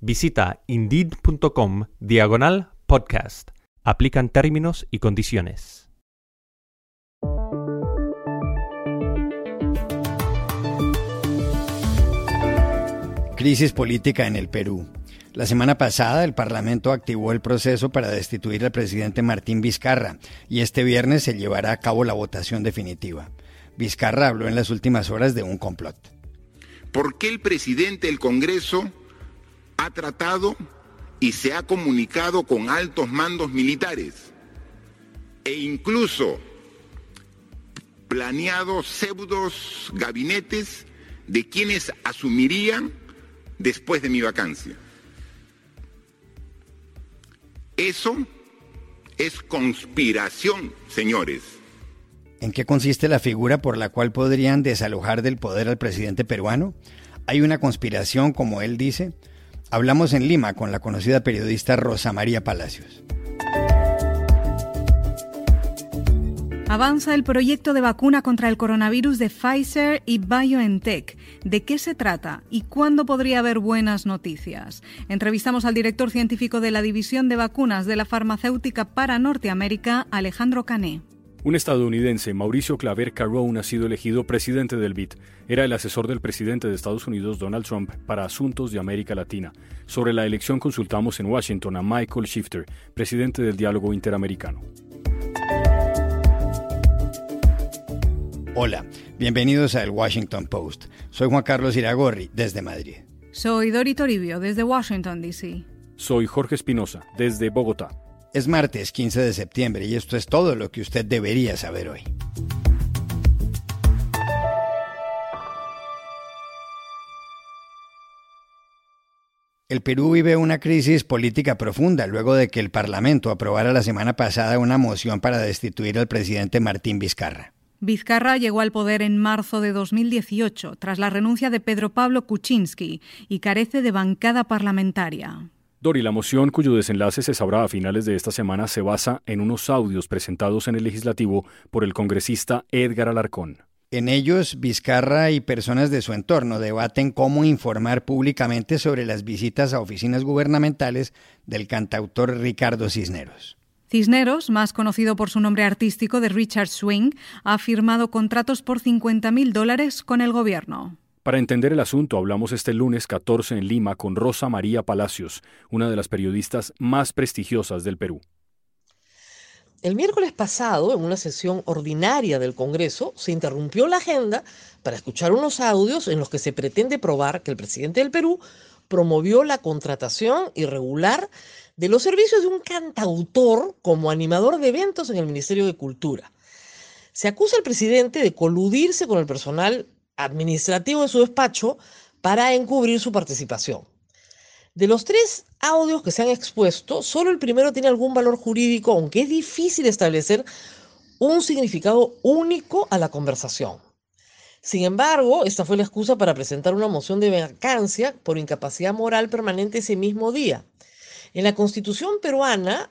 Visita indeed.com diagonal podcast. Aplican términos y condiciones. Crisis política en el Perú. La semana pasada el Parlamento activó el proceso para destituir al presidente Martín Vizcarra y este viernes se llevará a cabo la votación definitiva. Vizcarra habló en las últimas horas de un complot. ¿Por qué el presidente del Congreso ha tratado y se ha comunicado con altos mandos militares e incluso planeado pseudos gabinetes de quienes asumirían después de mi vacancia? Eso es conspiración, señores. ¿En qué consiste la figura por la cual podrían desalojar del poder al presidente peruano? ¿Hay una conspiración, como él dice? Hablamos en Lima con la conocida periodista Rosa María Palacios. Avanza el proyecto de vacuna contra el coronavirus de Pfizer y BioNTech. ¿De qué se trata y cuándo podría haber buenas noticias? Entrevistamos al director científico de la División de Vacunas de la Farmacéutica para Norteamérica, Alejandro Cané. Un estadounidense, Mauricio Claver Carrone, ha sido elegido presidente del BID. Era el asesor del presidente de Estados Unidos, Donald Trump, para asuntos de América Latina. Sobre la elección consultamos en Washington a Michael Shifter, presidente del Diálogo Interamericano. Hola, bienvenidos a El Washington Post. Soy Juan Carlos Iragorri, desde Madrid. Soy Dori Toribio, desde Washington, D.C. Soy Jorge Espinosa, desde Bogotá. Es martes 15 de septiembre y esto es todo lo que usted debería saber hoy. El Perú vive una crisis política profunda luego de que el Parlamento aprobara la semana pasada una moción para destituir al presidente Martín Vizcarra. Vizcarra llegó al poder en marzo de 2018, tras la renuncia de Pedro Pablo Kuczynski, y carece de bancada parlamentaria. Dori, la moción cuyo desenlace se sabrá a finales de esta semana se basa en unos audios presentados en el legislativo por el congresista Edgar Alarcón. En ellos, Vizcarra y personas de su entorno debaten cómo informar públicamente sobre las visitas a oficinas gubernamentales del cantautor Ricardo Cisneros. Cisneros, más conocido por su nombre artístico de Richard Swing, ha firmado contratos por 50.000 dólares con el gobierno. Para entender el asunto, hablamos este lunes 14 en Lima con Rosa María Palacios, una de las periodistas más prestigiosas del Perú. El miércoles pasado, en una sesión ordinaria del Congreso, se interrumpió la agenda para escuchar unos audios en los que se pretende probar que el presidente del Perú promovió la contratación irregular de los servicios de un cantautor como animador de eventos en el Ministerio de Cultura. Se acusa al presidente de coludirse con el personal administrativo de su despacho para encubrir su participación. De los tres audios que se han expuesto, solo el primero tiene algún valor jurídico, aunque es difícil establecer un significado único a la conversación. Sin embargo, esta fue la excusa para presentar una moción de vacancia por incapacidad moral permanente ese mismo día. En la constitución peruana,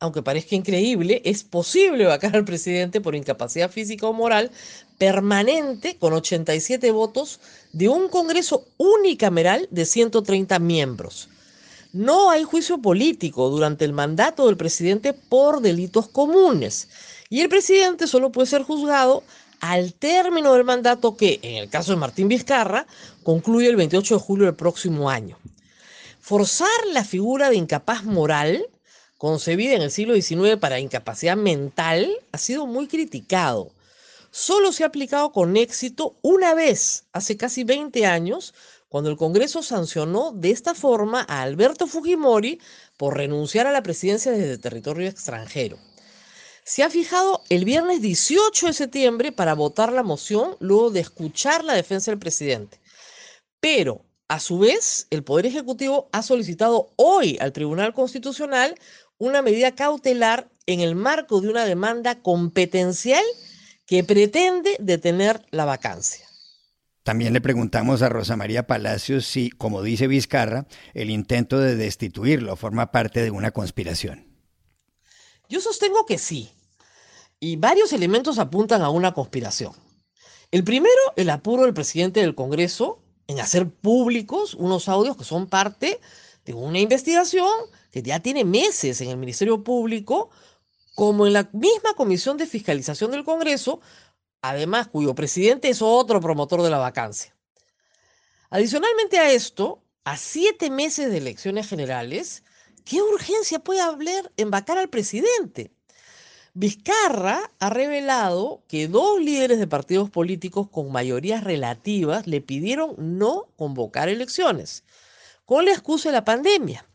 aunque parezca increíble, es posible vacar al presidente por incapacidad física o moral permanente con 87 votos de un Congreso unicameral de 130 miembros. No hay juicio político durante el mandato del presidente por delitos comunes y el presidente solo puede ser juzgado al término del mandato que, en el caso de Martín Vizcarra, concluye el 28 de julio del próximo año. Forzar la figura de incapaz moral, concebida en el siglo XIX para incapacidad mental, ha sido muy criticado. Solo se ha aplicado con éxito una vez, hace casi 20 años, cuando el Congreso sancionó de esta forma a Alberto Fujimori por renunciar a la presidencia desde territorio extranjero. Se ha fijado el viernes 18 de septiembre para votar la moción luego de escuchar la defensa del presidente. Pero A su vez, el Poder Ejecutivo ha solicitado hoy al Tribunal Constitucional una medida cautelar en el marco de una demanda competencial que pretende detener la vacancia. También le preguntamos a Rosa María Palacios si, como dice Vizcarra, el intento de destituirlo forma parte de una conspiración. Yo sostengo que sí, y varios elementos apuntan a una conspiración. El primero, el apuro del presidente del Congreso en hacer públicos unos audios que son parte de una investigación que ya tiene meses en el Ministerio Público, como en la misma Comisión de Fiscalización del Congreso, además cuyo presidente es otro promotor de la vacancia. Adicionalmente a esto, a siete meses de elecciones generales, ¿qué urgencia puede haber en vacar al presidente? Vizcarra ha revelado que dos líderes de partidos políticos con mayorías relativas le pidieron no convocar elecciones, con la excusa de la pandemia,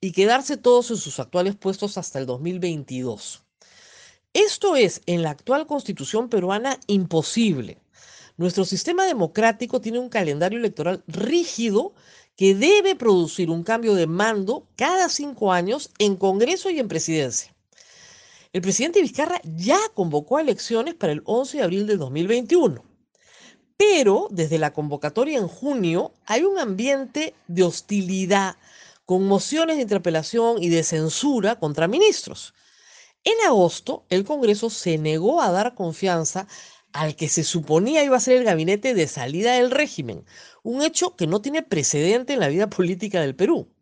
y quedarse todos en sus actuales puestos hasta el 2022. Esto es, en la actual constitución peruana, imposible. Nuestro sistema democrático tiene un calendario electoral rígido que debe producir un cambio de mando cada cinco años en Congreso y en Presidencia. El presidente Vizcarra ya convocó a elecciones para el 11 de abril de 2021. Pero desde la convocatoria en junio hay un ambiente de hostilidad, con mociones de interpelación y de censura contra ministros. En agosto, el Congreso se negó a dar confianza al que se suponía iba a ser el gabinete de salida del régimen, un hecho que no tiene precedente en la vida política del Perú.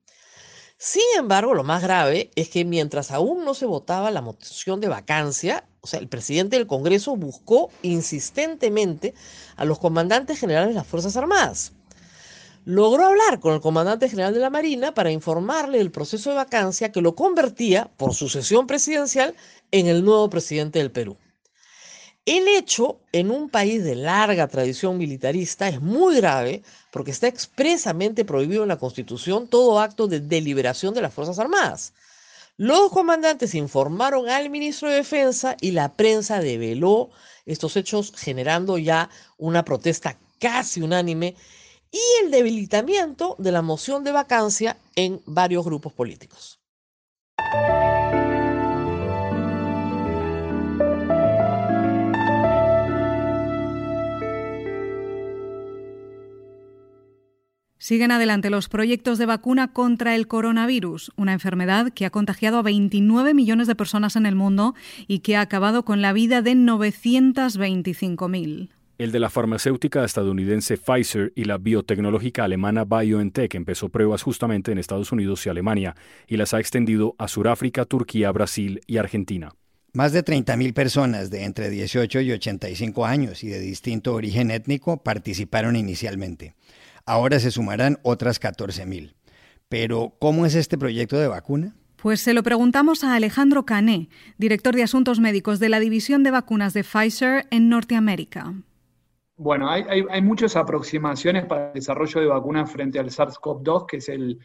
Sin embargo, lo más grave es que mientras aún no se votaba la moción de vacancia, o sea, el presidente del Congreso buscó insistentemente a los comandantes generales de las Fuerzas Armadas logró hablar con el comandante general de la Marina para informarle del proceso de vacancia que lo convertía, por sucesión presidencial, en el nuevo presidente del Perú. El hecho en un país de larga tradición militarista es muy grave porque está expresamente prohibido en la Constitución todo acto de deliberación de las Fuerzas Armadas. Los comandantes informaron al ministro de Defensa y la prensa develó estos hechos generando ya una protesta casi unánime y el debilitamiento de la moción de vacancia en varios grupos políticos. Siguen adelante los proyectos de vacuna contra el coronavirus, una enfermedad que ha contagiado a 29 millones de personas en el mundo y que ha acabado con la vida de 925.000. El de la farmacéutica estadounidense Pfizer y la biotecnológica alemana BioNTech empezó pruebas justamente en Estados Unidos y Alemania y las ha extendido a Sudáfrica, Turquía, Brasil y Argentina. Más de 30.000 personas de entre 18 y 85 años y de distinto origen étnico participaron inicialmente. Ahora se sumarán otras 14.000. Pero, ¿cómo es este proyecto de vacuna? Pues se lo preguntamos a Alejandro Cané, director de Asuntos Médicos de la División de Vacunas de Pfizer en Norteamérica. Bueno, hay, muchas aproximaciones para el desarrollo de vacunas frente al SARS-CoV-2, que es el,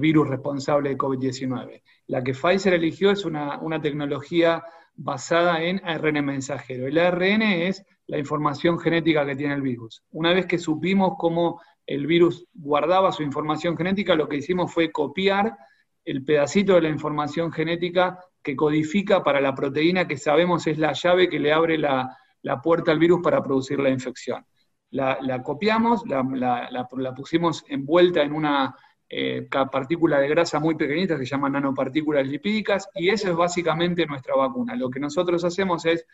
virus responsable de COVID-19. La que Pfizer eligió es una, tecnología basada en ARN mensajero. El ARN es la información genética que tiene el virus. Una vez que supimos cómo el virus guardaba su información genética, lo que hicimos fue copiar el pedacito de la información genética que codifica para la proteína que sabemos es la llave que le abre la, la puerta al virus para producir la infección. La, copiamos, la, pusimos envuelta en una eh, partícula de grasa muy pequeñita que se llama nanopartículas lipídicas y esa es básicamente nuestra vacuna. Lo que nosotros hacemos es,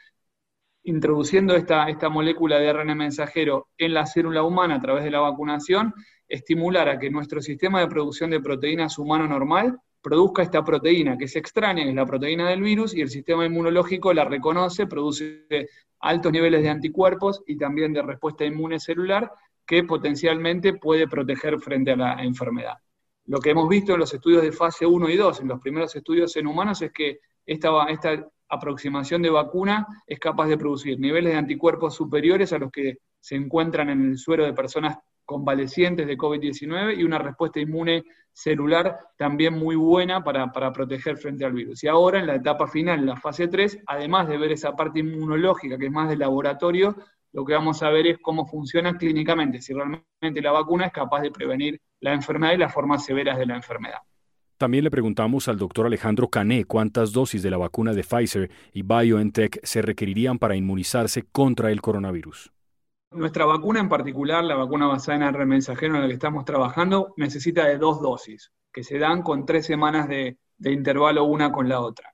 introduciendo esta, esta molécula de ARN mensajero en la célula humana a través de la vacunación, estimular a que nuestro sistema de producción de proteínas humano normal produzca esta proteína que es extraña, que es la proteína del virus, y el sistema inmunológico la reconoce, produce altos niveles de anticuerpos y también de respuesta inmune celular que potencialmente puede proteger frente a la enfermedad. Lo que hemos visto en los estudios de fase 1 y 2, en los primeros estudios en humanos, es que esta, esta aproximación de vacuna es capaz de producir niveles de anticuerpos superiores a los que se encuentran en el suero de personas convalecientes de COVID-19 y una respuesta inmune celular también muy buena para, proteger frente al virus. Y ahora en la etapa final, en la fase 3, además de ver esa parte inmunológica que es más de laboratorio, lo que vamos a ver es cómo funciona clínicamente, si realmente la vacuna es capaz de prevenir la enfermedad y las formas severas de la enfermedad. También le preguntamos al doctor Alejandro Cané cuántas dosis de la vacuna de Pfizer y BioNTech se requerirían para inmunizarse contra el coronavirus. Nuestra vacuna en particular, la vacuna basada en ARN mensajero en la que estamos trabajando, necesita de dos dosis, que se dan con tres semanas de, de intervalo una con la otra.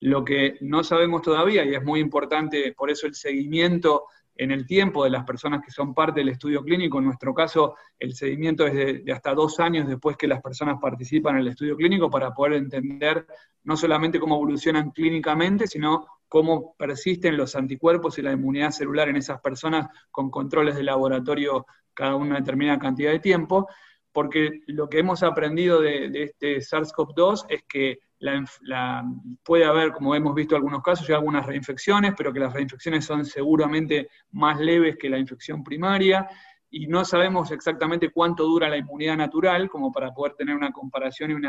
Lo que no sabemos todavía, y es muy importante por eso el seguimiento en el tiempo de las personas que son parte del estudio clínico. En nuestro caso, el seguimiento es de, hasta dos años después que las personas participan en el estudio clínico para poder entender no solamente cómo evolucionan clínicamente, sino cómo persisten los anticuerpos y la inmunidad celular en esas personas con controles de laboratorio cada una determinada cantidad de tiempo, porque lo que hemos aprendido de, este SARS-CoV-2 es que puede haber, como hemos visto en algunos casos, ya algunas reinfecciones, pero que las reinfecciones son seguramente más leves que la infección primaria, y no sabemos exactamente cuánto dura la inmunidad natural, como para poder tener una comparación y un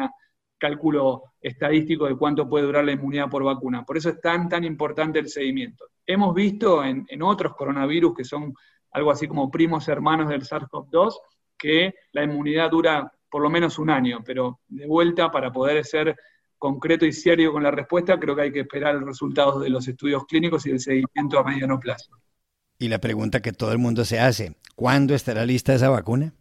cálculo estadístico de cuánto puede durar la inmunidad por vacuna. Por eso es tan, tan importante el seguimiento. Hemos visto en, en otros coronavirus que son algo así como primos hermanos del SARS-CoV-2, que la inmunidad dura por lo menos un año, pero de vuelta para poder ser concreto y serio con la respuesta, creo que hay que esperar los resultados de los estudios clínicos y el seguimiento a mediano plazo. Y la pregunta que todo el mundo se hace, ¿cuándo estará lista esa vacuna?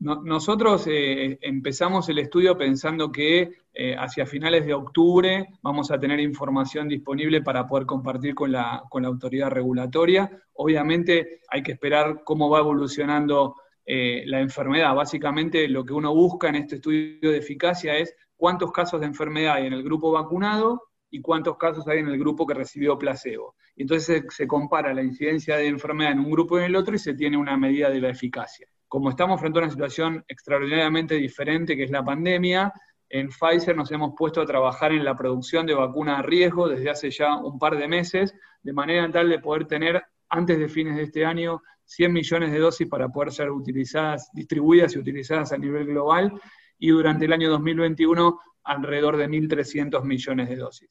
Nosotros eh, empezamos el estudio pensando que eh, hacia finales de octubre vamos a tener información disponible para poder compartir con la, con la autoridad regulatoria. Obviamente hay que esperar cómo va evolucionando eh, la enfermedad. Básicamente lo que uno busca en este estudio de eficacia es cuántos casos de enfermedad hay en el grupo vacunado y cuántos casos hay en el grupo que recibió placebo. Entonces se, compara la incidencia de enfermedad en un grupo y en el otro y se tiene una medida de la eficacia. Como estamos frente a una situación extraordinariamente diferente que es la pandemia, en Pfizer nos hemos puesto a trabajar en la producción de vacunas a riesgo desde hace ya un par de meses, de manera tal de poder tener antes de fines de este año 100 millones de dosis para poder ser utilizadas, distribuidas y utilizadas a nivel global y durante el año 2021 alrededor de 1.300 millones de dosis.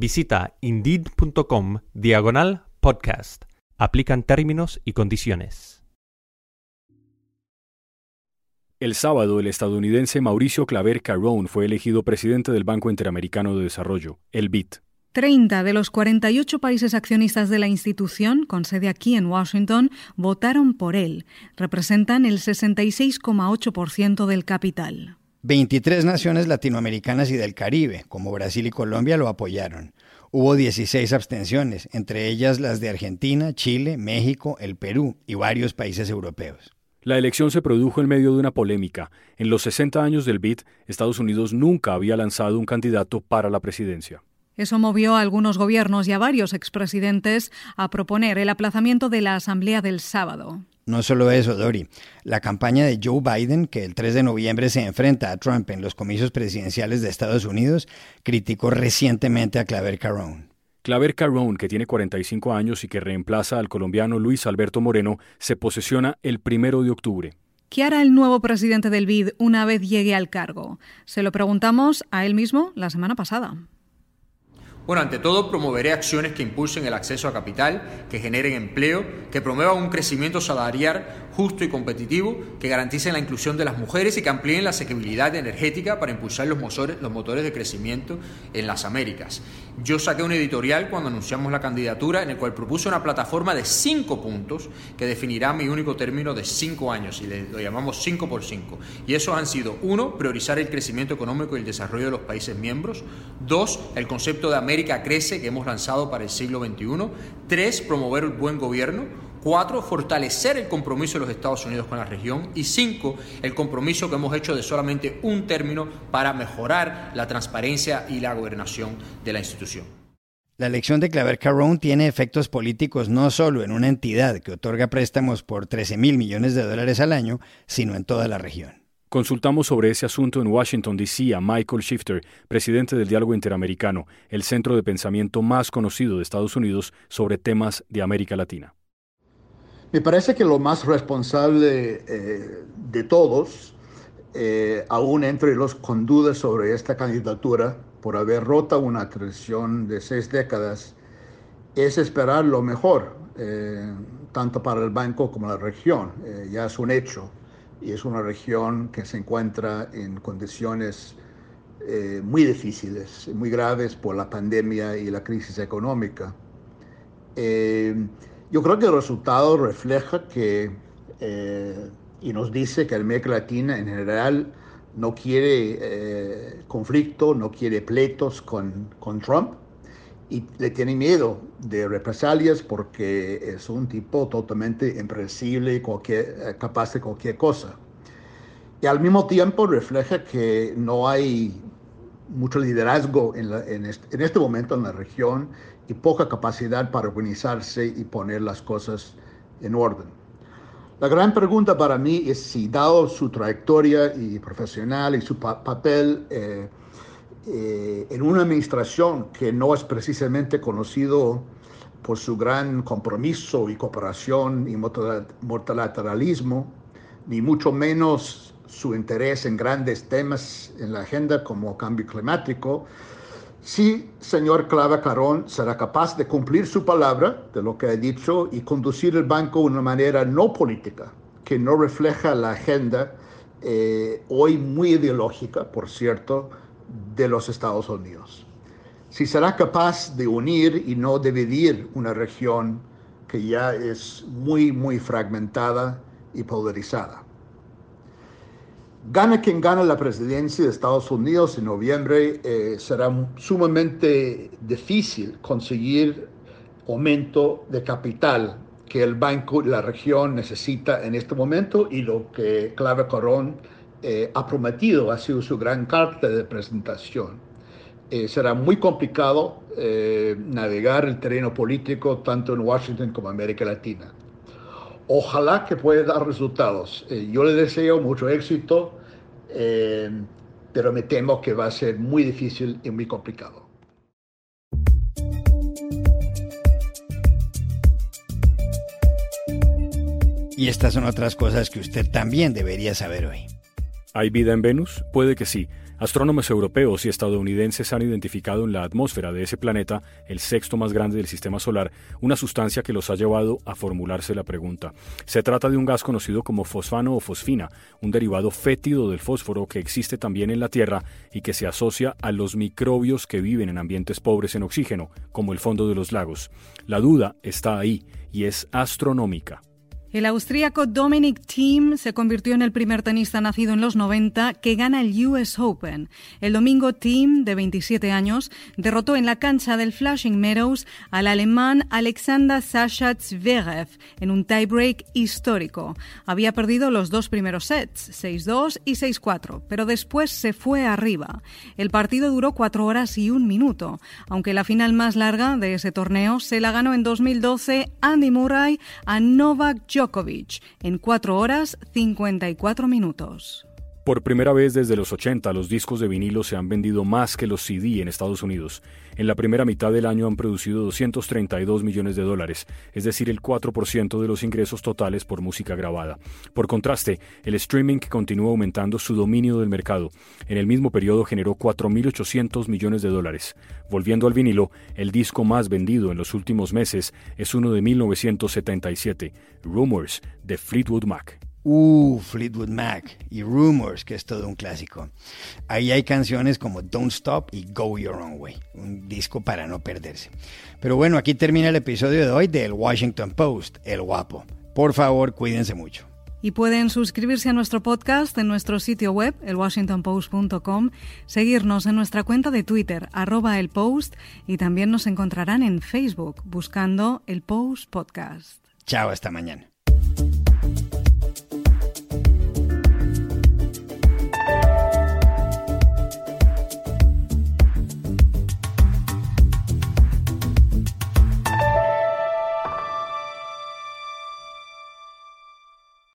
Visita indeed.com diagonal podcast. Aplican términos y condiciones. El sábado, el estadounidense Mauricio Claver Carrón fue elegido presidente del Banco Interamericano de Desarrollo, el BID. 30 de los 48 países accionistas de la institución, con sede aquí en Washington, votaron por él. Representan el 66,8% del capital. 23 naciones latinoamericanas y del Caribe, como Brasil y Colombia, lo apoyaron. Hubo 16 abstenciones, entre ellas las de Argentina, Chile, México, el Perú y varios países europeos. La elección se produjo en medio de una polémica. En los 60 años del BID, Estados Unidos nunca había lanzado un candidato para la presidencia. Eso movió a algunos gobiernos y a varios expresidentes a proponer el aplazamiento de la asamblea del sábado. No solo eso, Dori. La campaña de Joe Biden, que el 3 de noviembre se enfrenta a Trump en los comicios presidenciales de Estados Unidos, criticó recientemente a Claver Carrón. Claver Carrón, que tiene 45 años y que reemplaza al colombiano Luis Alberto Moreno, se posesiona el primero de octubre. ¿Qué hará el nuevo presidente del BID una vez llegue al cargo? Se lo preguntamos a él mismo la semana pasada. Bueno, ante todo, promoveré acciones que impulsen el acceso a capital, que generen empleo, que promuevan un crecimiento salarial justo y competitivo, que garanticen la inclusión de las mujeres y que amplíen la asequibilidad energética para impulsar los motores, los motores de crecimiento en las Américas. Yo saqué un editorial cuando anunciamos la candidatura en el cual propuse una plataforma de cinco puntos que definirá mi único término de cinco años y lo llamamos 5 por 5. Y esos han sido, uno, priorizar el crecimiento económico y el desarrollo de los países miembros. Dos, el concepto de América crece que hemos lanzado para el siglo XXI. Tres, promover el buen gobierno Cuatro, fortalecer el compromiso de los Estados Unidos con la región. Y cinco, el compromiso que hemos hecho de solamente un término para mejorar la transparencia y la gobernación de la institución. La elección de Claver Carrón tiene efectos políticos no solo en una entidad que otorga préstamos por 13 mil millones de dólares al año, sino en toda la región. Consultamos sobre ese asunto en Washington, D.C. a Michael Shifter, presidente del Diálogo Interamericano, el centro de pensamiento más conocido de Estados Unidos sobre temas de América Latina. Me parece que lo más responsable eh, de todos, eh, aún entre los con dudas sobre esta candidatura, por haber roto una tradición de seis décadas, es esperar lo mejor, eh, tanto para el banco como la región. ya es un hecho y es una región que se encuentra en condiciones muy difíciles, muy graves por la pandemia y la crisis económica. Yo creo que el resultado refleja que, eh, y nos dice que América Latina en general no quiere eh, conflicto, no quiere pleitos con, con Trump y le tiene miedo de represalias porque es un tipo totalmente impredecible, cualquier, eh, capaz de cualquier cosa. Y al mismo tiempo refleja que no hay mucho liderazgo en, en, este, en, este, momento en la región y poca capacidad para organizarse y poner las cosas en orden. La gran pregunta para mí es si, dado su trayectoria y profesional y su papel eh, eh, en una administración que no es precisamente conocido por su gran compromiso y cooperación y multilateralismo, ni mucho menos su interés en grandes temas en la agenda como cambio climático, si señor Clava Carón será capaz de cumplir su palabra de lo que ha dicho y conducir el banco de una manera no política, que no refleja la agenda eh, hoy muy ideológica, por cierto, de los Estados Unidos. Si será capaz de unir y no dividir una región que ya es muy, muy fragmentada y polarizada. Gana quien gana la presidencia de Estados Unidos en noviembre, eh, será sumamente difícil conseguir aumento de capital que el banco y la región necesita en este momento y lo que Clave Corón eh, ha prometido, ha sido su gran carta de presentación. Eh, será muy complicado navegar el terreno político tanto en Washington como en América Latina. Ojalá que pueda dar resultados. yo le deseo mucho éxito eh, pero me temo que va a ser muy difícil y muy complicado. Y estas son otras cosas que usted también debería saber hoy. ¿Hay vida en Venus? Puede que sí. Astrónomos europeos y estadounidenses han identificado en la atmósfera de ese planeta, el sexto más grande del sistema solar, una sustancia que los ha llevado a formularse la pregunta. Se trata de un gas conocido como fosfano o fosfina, un derivado fétido del fósforo que existe también en la Tierra y que se asocia a los microbios que viven en ambientes pobres en oxígeno, como el fondo de los lagos. La duda está ahí y es astronómica. El austríaco Dominic Thiem se convirtió en el primer tenista nacido en los 90 que gana el US Open. El domingo Thiem, de 27 años, derrotó en la cancha del Flushing Meadows al alemán Alexander Sasha Zverev en un tiebreak histórico. Había perdido los dos primeros sets, 6-2 y 6-4, pero después se fue arriba. El partido duró cuatro horas y un minuto, aunque la final más larga de ese torneo se la ganó en 2012 Andy Murray a Novak Djokovic Djokovic en 4 horas 54 minutos. Por primera vez desde los 80, los discos de vinilo se han vendido más que los CD en Estados Unidos. En la primera mitad del año han producido 232 millones de dólares, es decir, el 4% de los ingresos totales por música grabada. Por contraste, el streaming continúa aumentando su dominio del mercado. En el mismo periodo generó 4.800 millones de dólares. Volviendo al vinilo, el disco más vendido en los últimos meses es uno de 1977, Rumors, de Fleetwood Mac. Uh, Fleetwood Mac y Rumors, que es todo un clásico. Ahí hay canciones como Don't Stop y Go Your Own Way, un disco para no perderse. Pero bueno, aquí termina el episodio de hoy del Washington Post, El Guapo. Por favor, cuídense mucho. Y pueden suscribirse a nuestro podcast en nuestro sitio web, elwashingtonpost.com, seguirnos en nuestra cuenta de Twitter, arroba el post, y también nos encontrarán en Facebook buscando el Post Podcast. Chao, hasta mañana.